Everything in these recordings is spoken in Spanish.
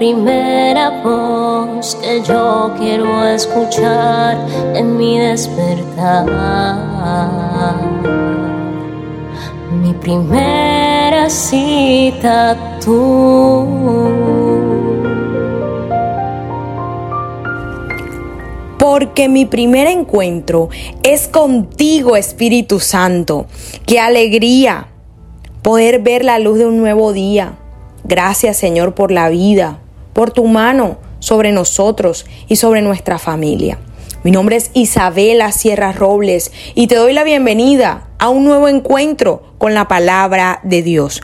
primera voz que yo quiero escuchar en mi despertar. Mi primera cita tú. porque mi primer encuentro es contigo, Espíritu Santo. Qué alegría poder ver la luz de un nuevo día. Gracias, Señor, por la vida, por tu mano sobre nosotros y sobre nuestra familia. Mi nombre es Isabela Sierra Robles y te doy la bienvenida a un nuevo encuentro con la palabra de Dios.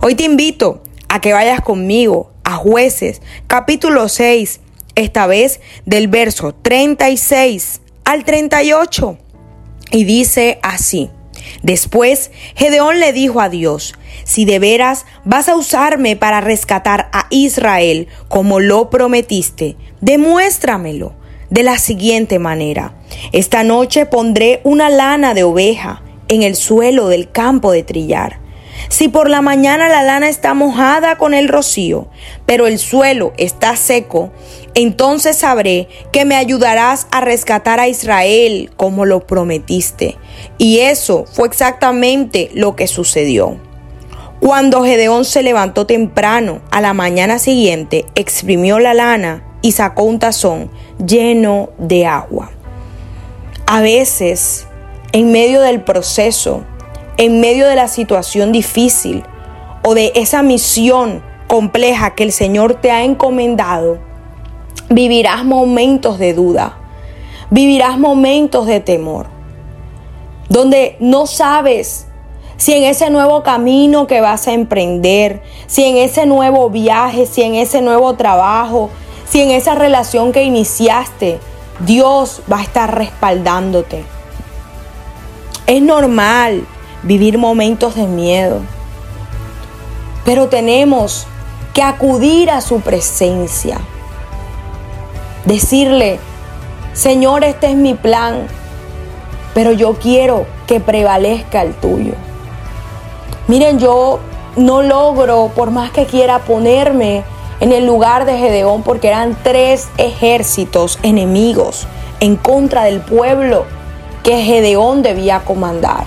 Hoy te invito a que vayas conmigo a jueces capítulo 6 esta vez del verso 36 al 38. Y dice así. Después Gedeón le dijo a Dios, si de veras vas a usarme para rescatar a Israel como lo prometiste, demuéstramelo de la siguiente manera. Esta noche pondré una lana de oveja en el suelo del campo de trillar. Si por la mañana la lana está mojada con el rocío, pero el suelo está seco, entonces sabré que me ayudarás a rescatar a Israel como lo prometiste. Y eso fue exactamente lo que sucedió. Cuando Gedeón se levantó temprano a la mañana siguiente, exprimió la lana y sacó un tazón lleno de agua. A veces, en medio del proceso, en medio de la situación difícil o de esa misión compleja que el Señor te ha encomendado, vivirás momentos de duda, vivirás momentos de temor, donde no sabes si en ese nuevo camino que vas a emprender, si en ese nuevo viaje, si en ese nuevo trabajo, si en esa relación que iniciaste, Dios va a estar respaldándote. Es normal vivir momentos de miedo, pero tenemos que acudir a su presencia Decirle, Señor, este es mi plan, pero yo quiero que prevalezca el tuyo. Miren, yo no logro, por más que quiera ponerme en el lugar de Gedeón, porque eran tres ejércitos enemigos en contra del pueblo que Gedeón debía comandar.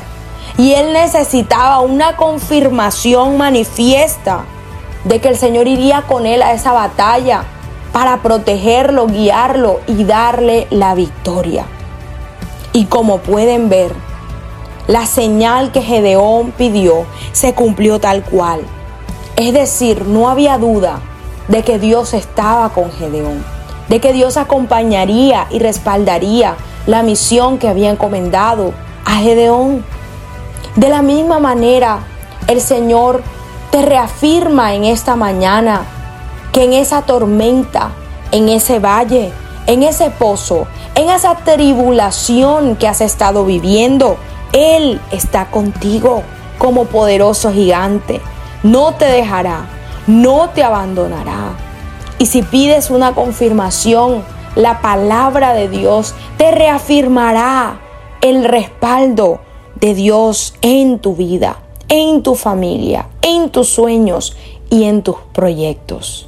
Y él necesitaba una confirmación manifiesta de que el Señor iría con él a esa batalla para protegerlo, guiarlo y darle la victoria. Y como pueden ver, la señal que Gedeón pidió se cumplió tal cual. Es decir, no había duda de que Dios estaba con Gedeón, de que Dios acompañaría y respaldaría la misión que había encomendado a Gedeón. De la misma manera, el Señor te reafirma en esta mañana que en esa tormenta, en ese valle, en ese pozo, en esa tribulación que has estado viviendo, Él está contigo como poderoso gigante. No te dejará, no te abandonará. Y si pides una confirmación, la palabra de Dios te reafirmará el respaldo de Dios en tu vida, en tu familia, en tus sueños y en tus proyectos.